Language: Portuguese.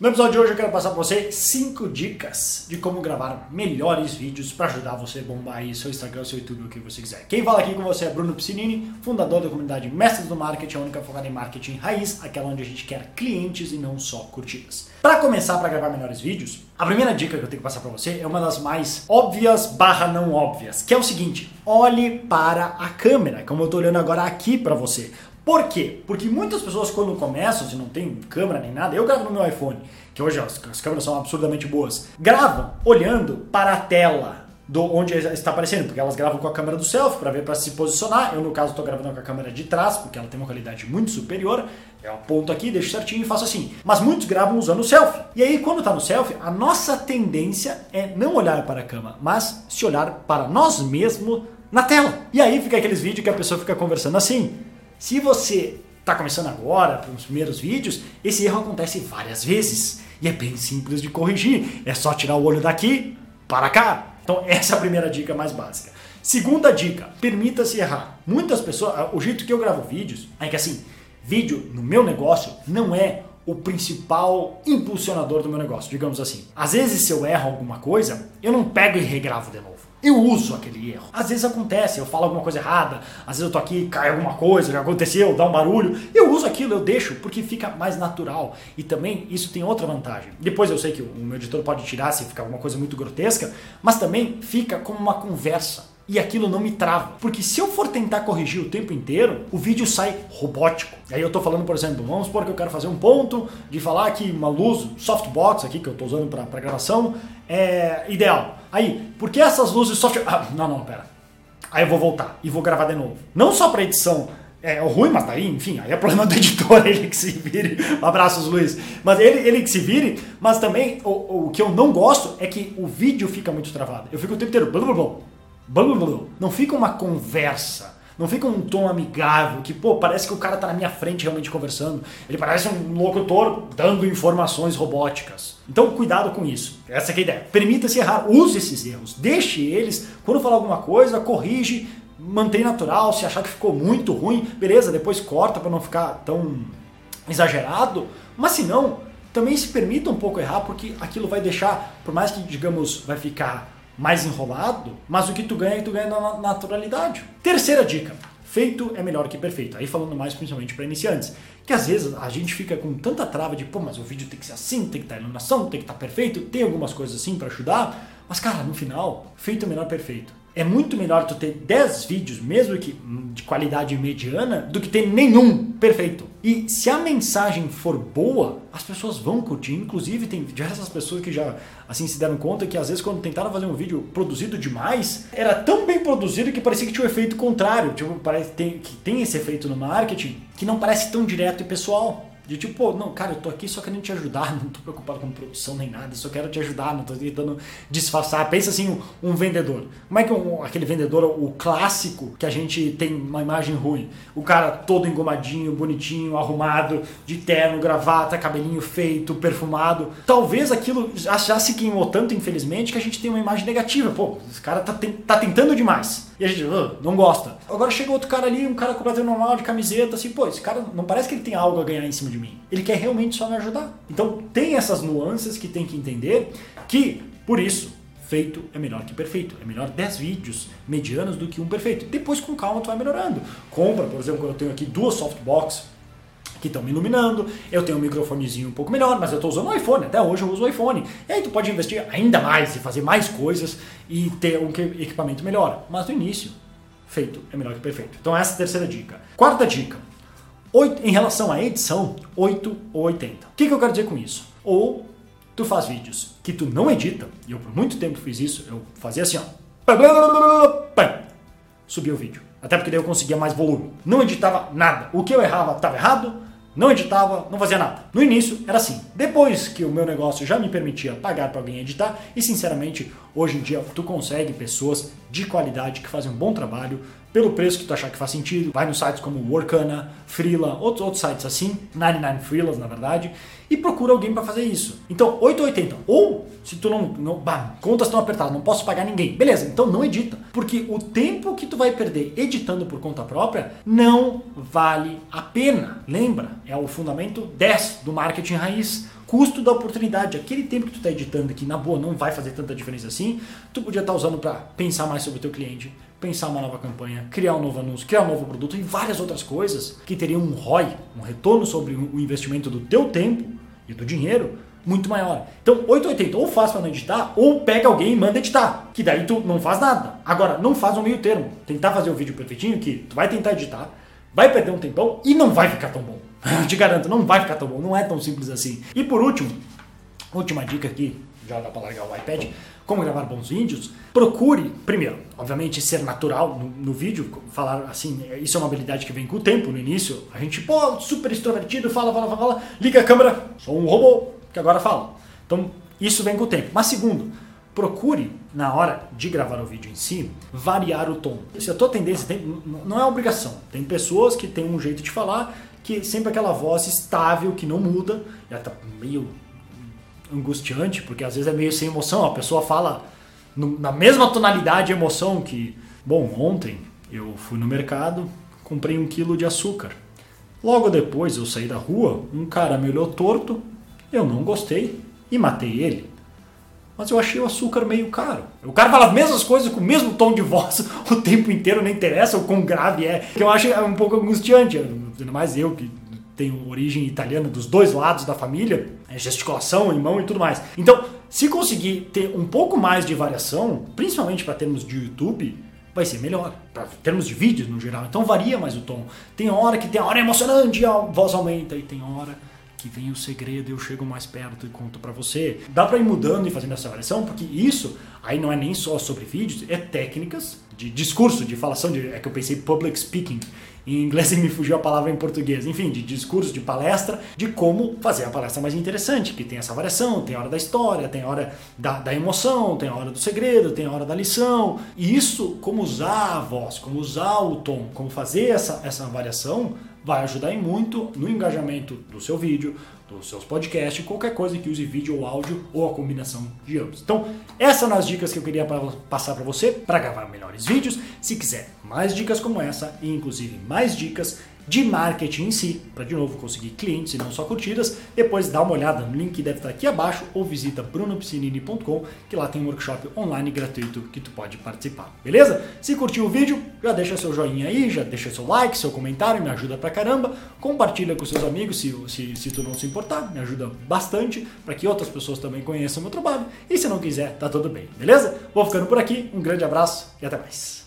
No episódio de hoje eu quero passar para você 5 dicas de como gravar melhores vídeos para ajudar você a bombar aí seu Instagram, seu YouTube, o que você quiser. Quem fala aqui com você é Bruno Piscinini, fundador da comunidade Mestres do Marketing, a única focada em marketing raiz, aquela onde a gente quer clientes e não só curtidas. Para começar para gravar melhores vídeos, a primeira dica que eu tenho que passar para você é uma das mais óbvias barra não óbvias, que é o seguinte, olhe para a câmera, como eu estou olhando agora aqui para você. Por quê? Porque muitas pessoas quando começam, se não tem câmera nem nada, eu gravo no meu iPhone, que hoje as, as câmeras são absurdamente boas, gravam olhando para a tela do onde está aparecendo, porque elas gravam com a câmera do selfie para ver para se posicionar. Eu no caso estou gravando com a câmera de trás, porque ela tem uma qualidade muito superior. Eu aponto aqui, deixo certinho e faço assim. Mas muitos gravam usando o selfie. E aí quando está no selfie, a nossa tendência é não olhar para a câmera, mas se olhar para nós mesmos na tela. E aí fica aqueles vídeos que a pessoa fica conversando assim. Se você está começando agora, para os primeiros vídeos, esse erro acontece várias vezes. E é bem simples de corrigir. É só tirar o olho daqui para cá. Então, essa é a primeira dica mais básica. Segunda dica, permita-se errar. Muitas pessoas, o jeito que eu gravo vídeos é que assim, vídeo no meu negócio não é o principal impulsionador do meu negócio, digamos assim. Às vezes, se eu erro alguma coisa, eu não pego e regravo de novo. Eu uso aquele erro. Às vezes acontece, eu falo alguma coisa errada, às vezes eu tô aqui, cai alguma coisa, já aconteceu, dá um barulho. Eu uso aquilo, eu deixo, porque fica mais natural. E também isso tem outra vantagem. Depois eu sei que o meu editor pode tirar se ficar alguma coisa muito grotesca, mas também fica como uma conversa e aquilo não me trava. Porque se eu for tentar corrigir o tempo inteiro, o vídeo sai robótico. Aí eu tô falando, por exemplo, vamos supor que eu quero fazer um ponto de falar que uma luz softbox aqui que eu tô usando para gravação é ideal. Aí, por que essas luzes soft... Ah, não, não, pera. Aí eu vou voltar e vou gravar de novo. Não só para edição é ruim, mas daí, enfim, aí é problema do editor, ele que se vire. Abraços, Luiz. Mas ele, ele que se vire, mas também o, o que eu não gosto é que o vídeo fica muito travado. Eu fico o tempo inteiro. Blá, blá, blá, não fica uma conversa. Não fica um tom amigável, que, pô, parece que o cara tá na minha frente realmente conversando. Ele parece um locutor dando informações robóticas. Então, cuidado com isso. Essa é a ideia. Permita-se errar, use esses erros. Deixe eles, quando falar alguma coisa, corrige, mantém natural. Se achar que ficou muito ruim, beleza, depois corta para não ficar tão exagerado. Mas se não, também se permita um pouco errar, porque aquilo vai deixar, por mais que, digamos, vai ficar mais enrolado, mas o que tu ganha, tu ganha na naturalidade. Terceira dica. Feito é melhor que perfeito. Aí falando mais principalmente para iniciantes. Que às vezes a gente fica com tanta trava de, pô, mas o vídeo tem que ser assim, tem que estar tá iluminação, tem que estar tá perfeito, tem algumas coisas assim para ajudar. Mas cara, no final, feito é melhor perfeito é muito melhor tu ter 10 vídeos, mesmo que de qualidade mediana, do que ter nenhum perfeito. E se a mensagem for boa, as pessoas vão curtir. Inclusive, tem diversas pessoas que já assim se deram conta que às vezes quando tentaram fazer um vídeo produzido demais, era tão bem produzido que parecia que tinha um efeito contrário. Tipo, parece que tem esse efeito no marketing que não parece tão direto e pessoal. De tipo, pô, não, cara, eu tô aqui só querendo te ajudar, não tô preocupado com produção nem nada, só quero te ajudar, não tô tentando disfarçar. Pensa assim, um, um vendedor. Como é que um, aquele vendedor, o clássico, que a gente tem uma imagem ruim? O cara todo engomadinho, bonitinho, arrumado, de terno, gravata, cabelinho feito, perfumado. Talvez aquilo já, já se queimou tanto, infelizmente, que a gente tem uma imagem negativa. Pô, esse cara tá, tá tentando demais. E a gente não gosta. Agora chega outro cara ali, um cara completamente normal, de camiseta, assim, pô, esse cara não parece que ele tem algo a ganhar em cima de mim. Ele quer realmente só me ajudar. Então tem essas nuances que tem que entender que, por isso, feito é melhor que perfeito. É melhor 10 vídeos medianos do que um perfeito. Depois, com calma, tu vai melhorando. Compra, por exemplo, eu tenho aqui duas softbox que estão me iluminando, eu tenho um microfonezinho um pouco melhor, mas eu estou usando o iPhone, até hoje eu uso o iPhone. E aí tu pode investir ainda mais e fazer mais coisas e ter um equipamento melhor. Mas no início, feito é melhor que perfeito. Então essa é a terceira dica. Quarta dica, 8, em relação à edição, 8 ou 80. O que, que eu quero dizer com isso? Ou tu faz vídeos que tu não edita, e eu por muito tempo fiz isso, eu fazia assim, ó. Subia o vídeo. Até porque daí eu conseguia mais volume. Não editava nada. O que eu errava estava errado, não editava, não fazia nada. No início era assim. Depois que o meu negócio já me permitia pagar para alguém editar, e sinceramente, hoje em dia tu consegue pessoas de qualidade que fazem um bom trabalho pelo preço que tu achar que faz sentido. Vai nos sites como Workana, Freela, outros, outros sites assim, 99 Freelas na verdade, e procura alguém para fazer isso. Então, 880. Ou, se tu não, não bah, contas estão apertadas, não posso pagar ninguém. Beleza, então não edita. Porque o tempo que tu vai perder editando por conta própria não vale a pena. Lembra? É o fundamento 10 do marketing raiz custo da oportunidade. Aquele tempo que tu está editando que na boa não vai fazer tanta diferença assim, tu podia estar tá usando para pensar mais sobre o teu cliente, pensar uma nova campanha, criar um novo anúncio, criar um novo produto e várias outras coisas que teriam um ROI, um retorno sobre o investimento do teu tempo e do dinheiro muito maior. Então, 880 ou faz para não editar, ou pega alguém e manda editar, que daí tu não faz nada. Agora, não faz um meio termo. Tentar fazer o vídeo perfeitinho que tu vai tentar editar, vai perder um tempão e não vai ficar tão bom. Te garanto, não vai ficar tão bom, não é tão simples assim. E por último, última dica aqui, já dá para largar o iPad, como gravar bons vídeos, procure, primeiro, obviamente, ser natural no, no, vídeo, falar assim, isso é uma habilidade que vem com o tempo, no início, a gente, pô, super extrovertido, fala, fala, fala, liga a câmera, sou um robô, que agora fala. Então, isso vem com o tempo. Mas segundo, procure, na hora de gravar o vídeo em si, variar o tom. Se a tua tendência tem, não é obrigação. Tem pessoas que têm um jeito de falar que sempre aquela voz estável, que não muda, ela tá meio angustiante, porque às vezes é meio sem emoção. A pessoa fala no, na mesma tonalidade de emoção que, bom, ontem eu fui no mercado, comprei um quilo de açúcar. Logo depois eu saí da rua, um cara me olhou torto, eu não gostei e matei ele. Mas eu achei o açúcar meio caro. O cara fala as mesmas coisas com o mesmo tom de voz o tempo inteiro, não interessa o quão grave é. Que eu acho é um pouco angustiante. Ainda mais eu que tenho origem italiana dos dois lados da família, é gesticulação, limão e tudo mais. Então, se conseguir ter um pouco mais de variação, principalmente para termos de YouTube, vai ser melhor. Para termos de vídeos no geral. Então varia mais o tom. Tem hora que tem hora emocionante e a voz aumenta, e tem hora que vem o segredo e eu chego mais perto e conto para você. Dá para ir mudando e fazendo essa variação, porque isso aí não é nem só sobre vídeos, é técnicas de discurso, de falação, de, é que eu pensei public speaking. Em inglês me fugiu a palavra em português. Enfim, de discurso, de palestra, de como fazer a palestra mais interessante, que tem essa variação, tem hora da história, tem hora da, da emoção, tem hora do segredo, tem hora da lição. E isso, como usar a voz, como usar o tom, como fazer essa, essa variação, vai ajudar em muito no engajamento do seu vídeo, dos seus podcasts, qualquer coisa que use vídeo ou áudio ou a combinação de ambos. Então, essas são as dicas que eu queria passar para você para gravar melhores vídeos. Se quiser mais dicas como essa e inclusive mais dicas de marketing em si, para de novo conseguir clientes e não só curtidas, depois dá uma olhada no link que deve estar aqui abaixo ou visita brunopiscinini.com, que lá tem um workshop online gratuito que tu pode participar, beleza? Se curtiu o vídeo, já deixa seu joinha aí, já deixa seu like, seu comentário, me ajuda pra caramba, compartilha com seus amigos se, se, se tu não se importar, me ajuda bastante para que outras pessoas também conheçam o meu trabalho, e se não quiser, tá tudo bem, beleza? Vou ficando por aqui, um grande abraço e até mais.